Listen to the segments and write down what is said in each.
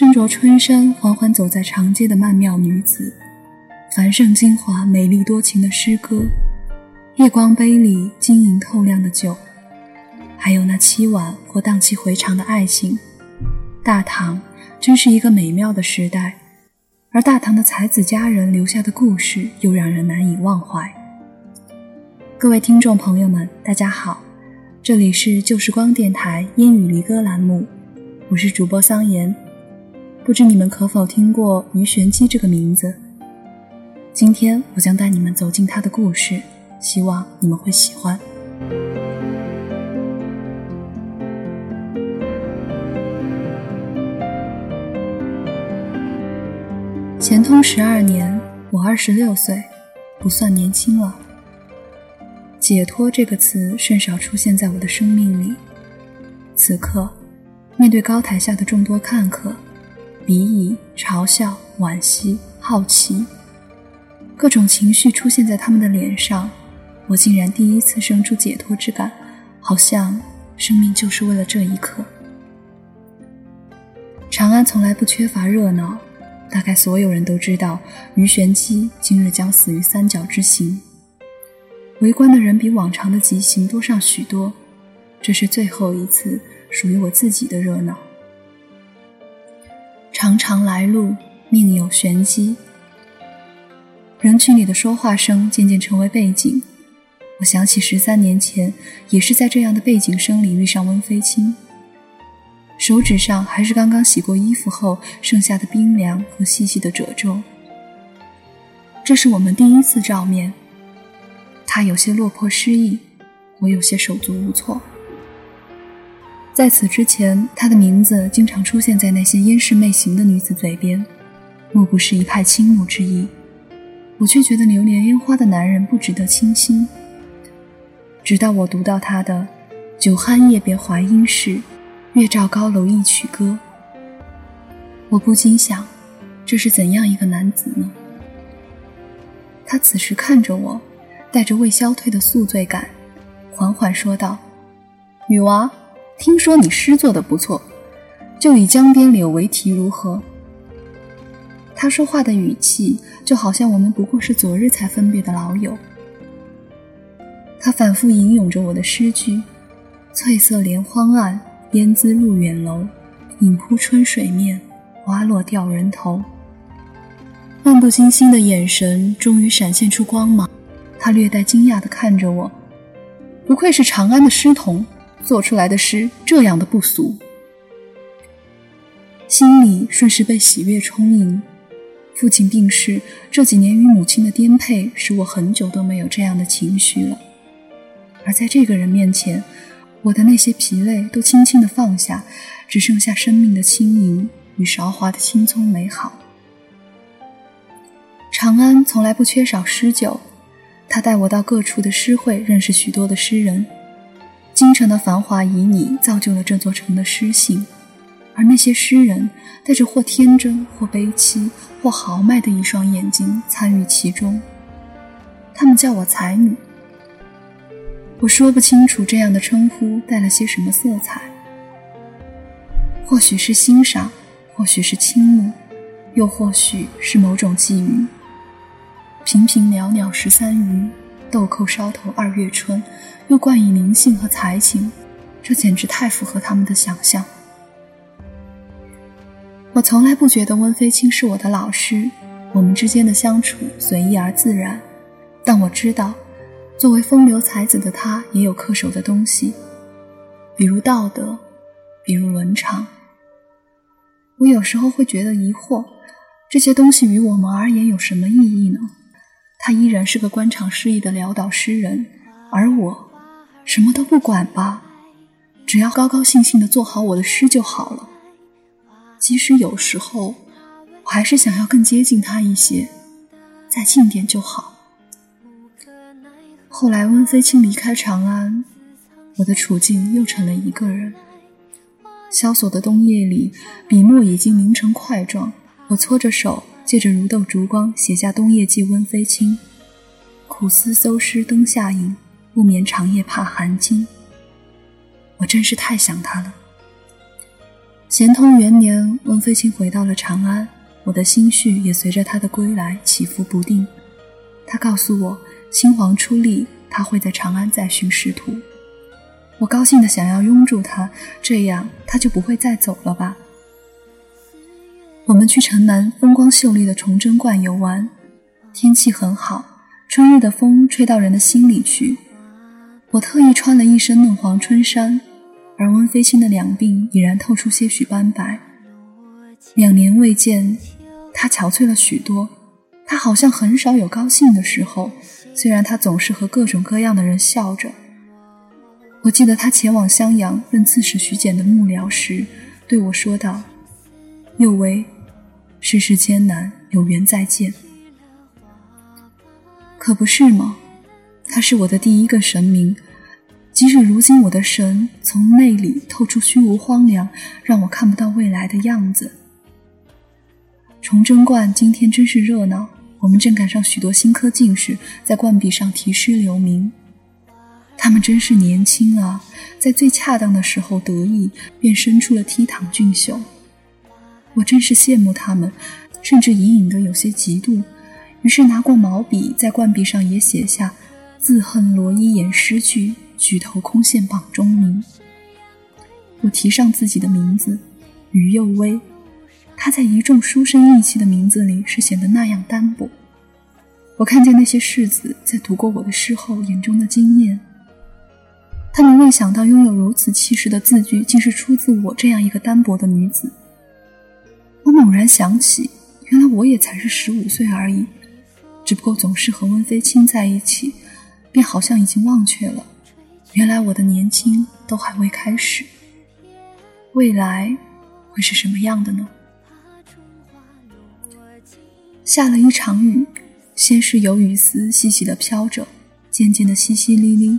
身着春衫缓缓走在长街的曼妙女子，繁盛精华、美丽多情的诗歌，夜光杯里晶莹透亮的酒，还有那凄婉或荡气回肠的爱情。大唐真是一个美妙的时代，而大唐的才子佳人留下的故事又让人难以忘怀。各位听众朋友们，大家好，这里是旧时光电台烟雨离歌栏目，我是主播桑言。不知你们可否听过鱼玄机这个名字？今天我将带你们走进他的故事，希望你们会喜欢。乾通十二年，我二十六岁，不算年轻了。解脱这个词甚少出现在我的生命里。此刻，面对高台下的众多看客，鄙夷、嘲笑、惋惜、好奇，各种情绪出现在他们的脸上，我竟然第一次生出解脱之感，好像生命就是为了这一刻。长安从来不缺乏热闹，大概所有人都知道，鱼玄机今日将死于三角之刑。围观的人比往常的极刑多上许多，这是最后一次属于我自己的热闹。长长来路，命有玄机。人群里的说话声渐渐成为背景，我想起十三年前，也是在这样的背景声里遇上温飞卿。手指上还是刚刚洗过衣服后剩下的冰凉和细细的褶皱。这是我们第一次照面。他有些落魄失意，我有些手足无措。在此之前，他的名字经常出现在那些烟视媚行的女子嘴边，莫不是一派倾慕之意？我却觉得流连烟花的男人不值得倾心。直到我读到他的“酒酣夜别淮阴市，月照高楼一曲歌”，我不禁想，这是怎样一个男子呢？他此时看着我。带着未消退的宿醉感，缓缓说道：“女娃，听说你诗做的不错，就以江边柳为题，如何？”他说话的语气就好像我们不过是昨日才分别的老友。他反复吟咏着我的诗句：“翠色连荒岸，烟姿入远楼，影铺春水面，花落掉人头。”漫不经心的眼神终于闪现出光芒。他略带惊讶地看着我，不愧是长安的诗童，做出来的诗这样的不俗。心里瞬时被喜悦充盈。父亲病逝，这几年与母亲的颠沛，使我很久都没有这样的情绪了。而在这个人面前，我的那些疲累都轻轻的放下，只剩下生命的轻盈与韶华的青葱美好。长安从来不缺少诗酒。他带我到各处的诗会，认识许多的诗人。京城的繁华旖旎，造就了这座城的诗性。而那些诗人，带着或天真、或悲戚、或豪迈的一双眼睛，参与其中。他们叫我才女。我说不清楚这样的称呼带了些什么色彩。或许是欣赏，或许是倾慕，又或许是某种觊觎。平平袅袅十三余，豆蔻梢头二月春，又冠以灵性和才情，这简直太符合他们的想象。我从来不觉得温飞卿是我的老师，我们之间的相处随意而自然。但我知道，作为风流才子的他，也有恪守的东西，比如道德，比如伦常。我有时候会觉得疑惑，这些东西于我们而言有什么意义呢？他依然是个官场失意的潦倒诗人，而我什么都不管吧，只要高高兴兴的做好我的诗就好了。即使有时候，我还是想要更接近他一些，再近点就好。后来温飞卿离开长安，我的处境又成了一个人。萧索的冬夜里，笔墨已经凝成块状，我搓着手。借着如豆烛光写下《冬夜寄温飞卿》，苦思搜诗灯下影，不眠长夜怕寒惊。我真是太想他了。咸通元年，温飞卿回到了长安，我的心绪也随着他的归来起伏不定。他告诉我，新皇出力，他会在长安再寻仕途。我高兴的想要拥住他，这样他就不会再走了吧。我们去城南风光秀丽的崇祯观游玩，天气很好，春日的风吹到人的心里去。我特意穿了一身嫩黄春衫，而温飞卿的两鬓已然透出些许斑白。两年未见，他憔悴了许多，他好像很少有高兴的时候，虽然他总是和各种各样的人笑着。我记得他前往襄阳任刺史徐简的幕僚时，对我说道：“有为，世事艰难，有缘再见。”可不是吗？他是我的第一个神明，即使如今我的神从内里透出虚无荒凉，让我看不到未来的样子。崇祯观今天真是热闹，我们正赶上许多新科进士在观壁上题诗留名。他们真是年轻啊，在最恰当的时候得意，便生出了倜傥俊秀。我真是羡慕他们，甚至隐隐的有些嫉妒。于是拿过毛笔，在冠壁上也写下“自恨罗衣掩诗句，举头空羡榜中名”。我提上自己的名字于幼薇，他在一众书生意气的名字里是显得那样单薄。我看见那些士子在读过我的诗后，眼中的惊艳。他们未想到拥有如此气势的字句，竟是出自我这样一个单薄的女子。猛然想起，原来我也才是十五岁而已，只不过总是和温飞卿在一起，便好像已经忘却了，原来我的年轻都还未开始。未来会是什么样的呢？下了一场雨，先是有雨丝细细的飘着，渐渐的淅淅沥沥。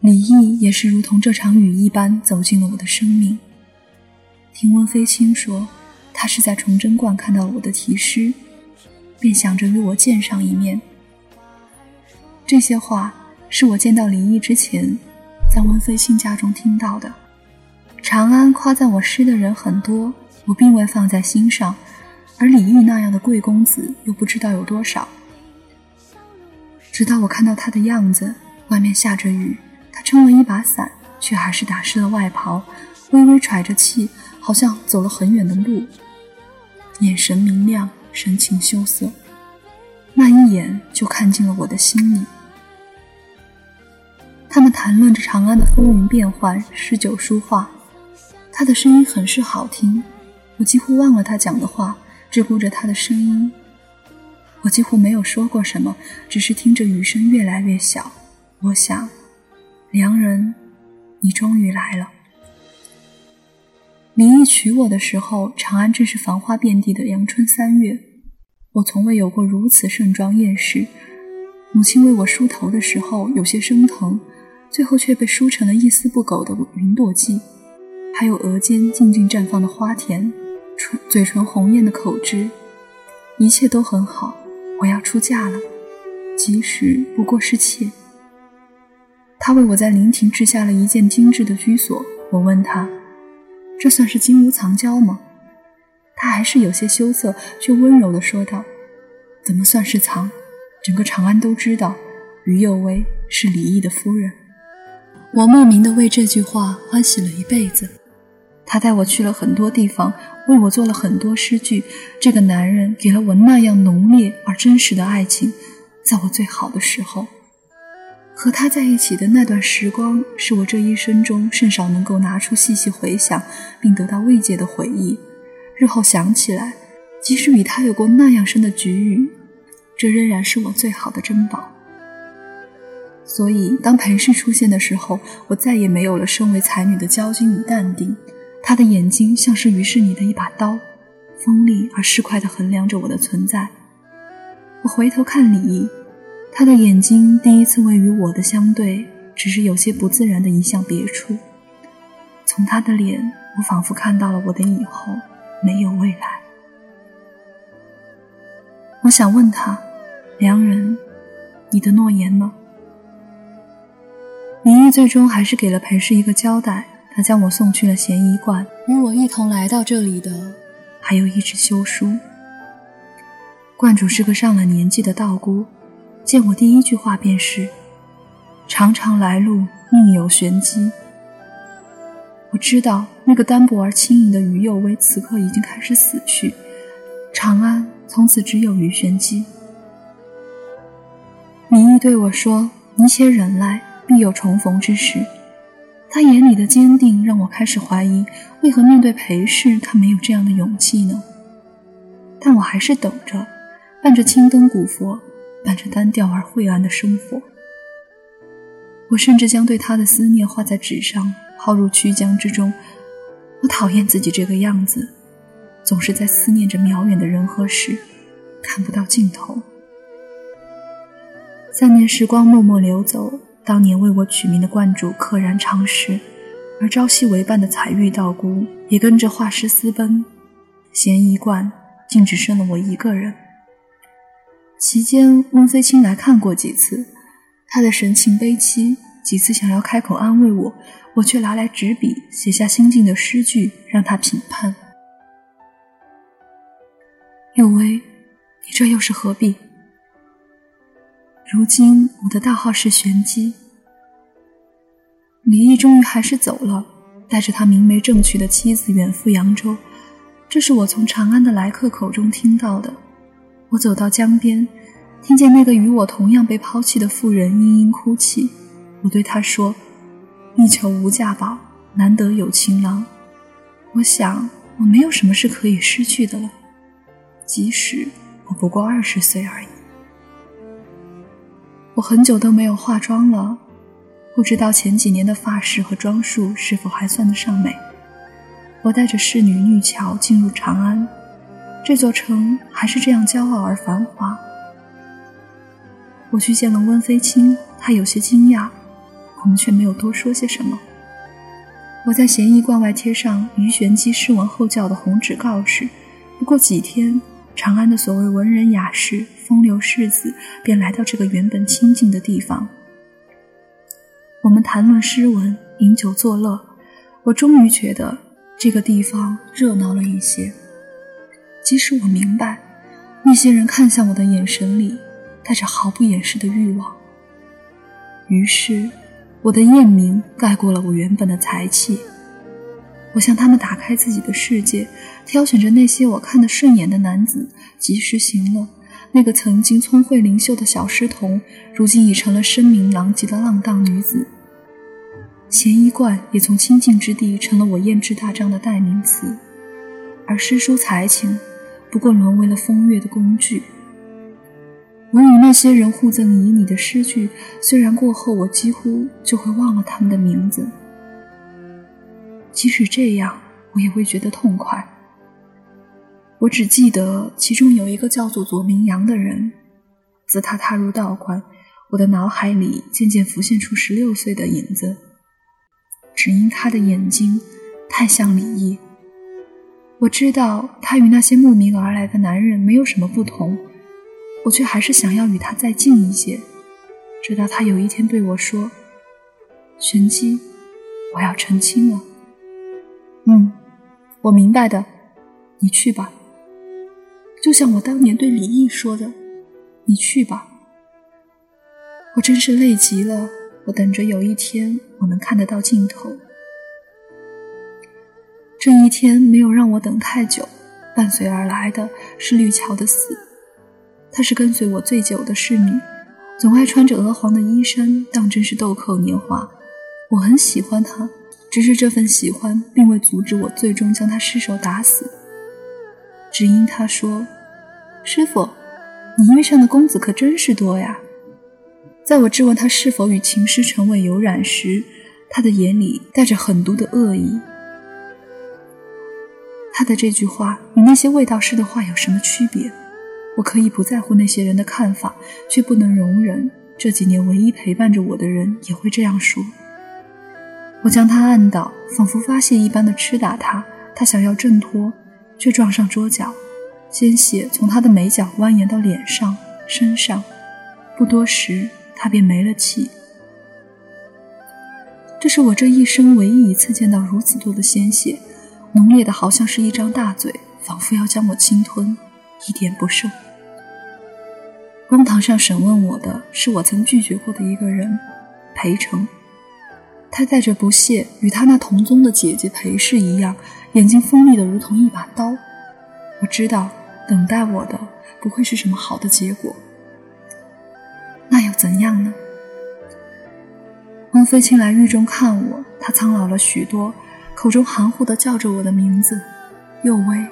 李毅也是如同这场雨一般走进了我的生命。听温飞卿说，他是在崇祯观看到了我的题诗，便想着与我见上一面。这些话是我见到李毅之前，在温飞卿家中听到的。长安夸赞我诗的人很多，我并未放在心上，而李毅那样的贵公子又不知道有多少。直到我看到他的样子，外面下着雨。他撑了一把伞，却还是打湿了外袍，微微喘着气，好像走了很远的路。眼神明亮，神情羞涩，那一眼就看进了我的心里。他们谈论着长安的风云变幻、诗酒书画，他的声音很是好听，我几乎忘了他讲的话，只顾着他的声音。我几乎没有说过什么，只是听着雨声越来越小。我想。良人，你终于来了。李毅娶我的时候，长安正是繁花遍地的阳春三月。我从未有过如此盛装艳饰。母亲为我梳头的时候有些生疼，最后却被梳成了一丝不苟的云朵髻。还有额间静静绽放的花田，唇嘴唇红艳的口脂，一切都很好。我要出嫁了，即使不过是妾。他为我在灵亭置下了一件精致的居所。我问他：“这算是金屋藏娇吗？”他还是有些羞涩，却温柔地说道：“怎么算是藏？整个长安都知道，于幼薇是李毅的夫人。”我莫名的为这句话欢喜了一辈子。他带我去了很多地方，为我做了很多诗句。这个男人给了我那样浓烈而真实的爱情，在我最好的时候。和他在一起的那段时光，是我这一生中甚少能够拿出细细回想并得到慰藉的回忆。日后想起来，即使与他有过那样深的局域，这仍然是我最好的珍宝。所以，当裴氏出现的时候，我再也没有了身为才女的娇矜与淡定。他的眼睛像是于是你的一把刀，锋利而市侩地衡量着我的存在。我回头看李毅。他的眼睛第一次位于我的相对，只是有些不自然的移向别处。从他的脸，我仿佛看到了我的以后没有未来。我想问他，良人，你的诺言呢？林毅最终还是给了裴氏一个交代，他将我送去了咸宜观。与我一同来到这里的，还有一纸休书。观主是个上了年纪的道姑，见我第一句话便是：“长长来路，命有玄机。”我知道那个单薄而轻盈的于右威此刻已经开始死去，长安从此只有于玄机。明义对我说：“你且忍耐，必有重逢之时。”他眼里的坚定让我开始怀疑，为何面对裴氏，他没有这样的勇气呢？但我还是等着，伴着青灯古佛，伴着单调而晦暗的生活。我甚至将对他的思念画在纸上，抛入曲江之中。我讨厌自己这个样子，总是在思念着渺远的人和事，看不到尽头。三年时光默默流走，当年为我取名的观主溘然长逝，而朝夕为伴的彩玉道姑也跟着画师私奔，嫌疑观竟只剩了我一个人。期间，温飞卿来看过几次，他的神情悲戚，几次想要开口安慰我，我却拿来纸笔写下心境的诗句让他评判。有为，你这又是何必？如今我的大号是玄机，李毅终于还是走了，带着他明媒正娶的妻子远赴扬州。这是我从长安的来客口中听到的。我走到江边，听见那个与我同样被抛弃的妇人嘤嘤哭泣。我对她说：“一求无价宝，难得有情郎。我想我没有什么是可以失去的了，即使我不过二十岁而已。”我很久都没有化妆了，不知道前几年的发饰和装束是否还算得上美。我带着侍女玉桥进入长安，这座城还是这样骄傲而繁华。我去见了温飞卿，他有些惊讶，我们却没有多说些什么。我在咸宜观外贴上于玄机诗文后教的红纸告示，不过几天。长安的所谓文人雅士、风流世子，便来到这个原本清静的地方。我们谈论诗文，饮酒作乐。我终于觉得这个地方热闹了一些。即使我明白，那些人看向我的眼神里带着毫不掩饰的欲望。于是，我的艳名盖过了我原本的才气。我向他们打开自己的世界，挑选着那些我看得顺眼的男子，及时行乐。那个曾经聪慧灵秀的小诗童，如今已成了声名狼藉的浪荡女子。咸宜观也从清净之地成了我胭脂大张的代名词，而诗书才情，不过沦为了风月的工具。我与那些人互赠旖旎的诗句，虽然过后我几乎就会忘了他们的名字。即使这样，我也会觉得痛快。我只记得其中有一个叫做左明阳的人，自他踏入道观，我的脑海里渐渐浮现出十六岁的影子，只因他的眼睛太像李毅。我知道他与那些慕名而来的男人没有什么不同，我却还是想要与他再近一些，直到他有一天对我说：“玄机，我要成亲了。”嗯，我明白的，你去吧。就像我当年对李毅说的，你去吧。我真是累极了，我等着有一天我能看得到尽头。这一天没有让我等太久，伴随而来的是绿桥的死。她是跟随我最久的侍女，总爱穿着鹅黄的衣衫，当真是豆蔻年华。我很喜欢她。只是这份喜欢，并未阻止我最终将她失手打死。只因他说：“师傅，你遇上的公子可真是多呀。”在我质问他是否与情诗陈伟有染时，他的眼里带着狠毒的恶意。他的这句话与那些味道士的话有什么区别？我可以不在乎那些人的看法，却不能容忍这几年唯一陪伴着我的人也会这样说。我将他按倒，仿佛发泄一般的吃打他。他想要挣脱，却撞上桌角，鲜血从他的眉角蜿蜒到脸上、身上。不多时，他便没了气。这是我这一生唯一一次见到如此多的鲜血，浓烈的好像是一张大嘴，仿佛要将我侵吞，一点不剩。公堂上审问我的是我曾拒绝过的一个人，裴成。他带着不屑，与他那同宗的姐姐裴氏一样，眼睛锋利的如同一把刀。我知道，等待我的不会是什么好的结果。那又怎样呢？王飞清来狱中看我，他苍老了许多，口中含糊的叫着我的名字，佑威。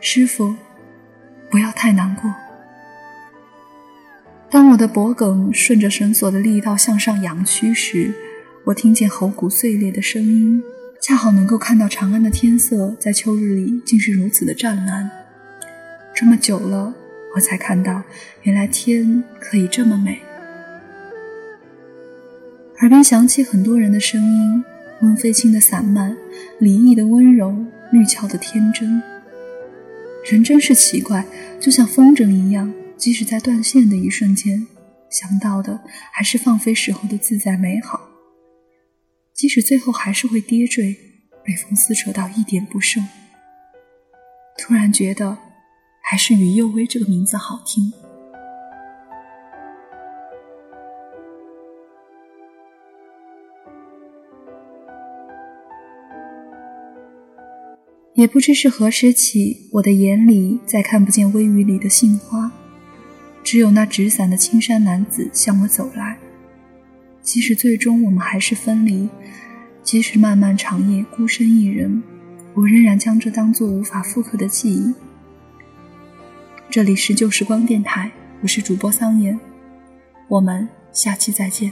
师傅，不要太难过。当我的脖颈顺着绳索的力道向上扬曲时，我听见喉骨碎裂的声音，恰好能够看到长安的天色在秋日里竟是如此的湛蓝。这么久了，我才看到，原来天可以这么美。耳边响起很多人的声音，温飞清的散漫，李毅的温柔，绿俏的天真。人真是奇怪，就像风筝一样，即使在断线的一瞬间，想到的还是放飞时候的自在美好；即使最后还是会跌坠，被风撕扯到一点不剩。突然觉得，还是于幼薇这个名字好听。也不知是何时起，我的眼里再看不见微雨里的杏花，只有那纸伞的青衫男子向我走来。即使最终我们还是分离，即使漫漫长夜孤身一人，我仍然将这当做无法复刻的记忆。这里是旧时光电台，我是主播桑言，我们下期再见。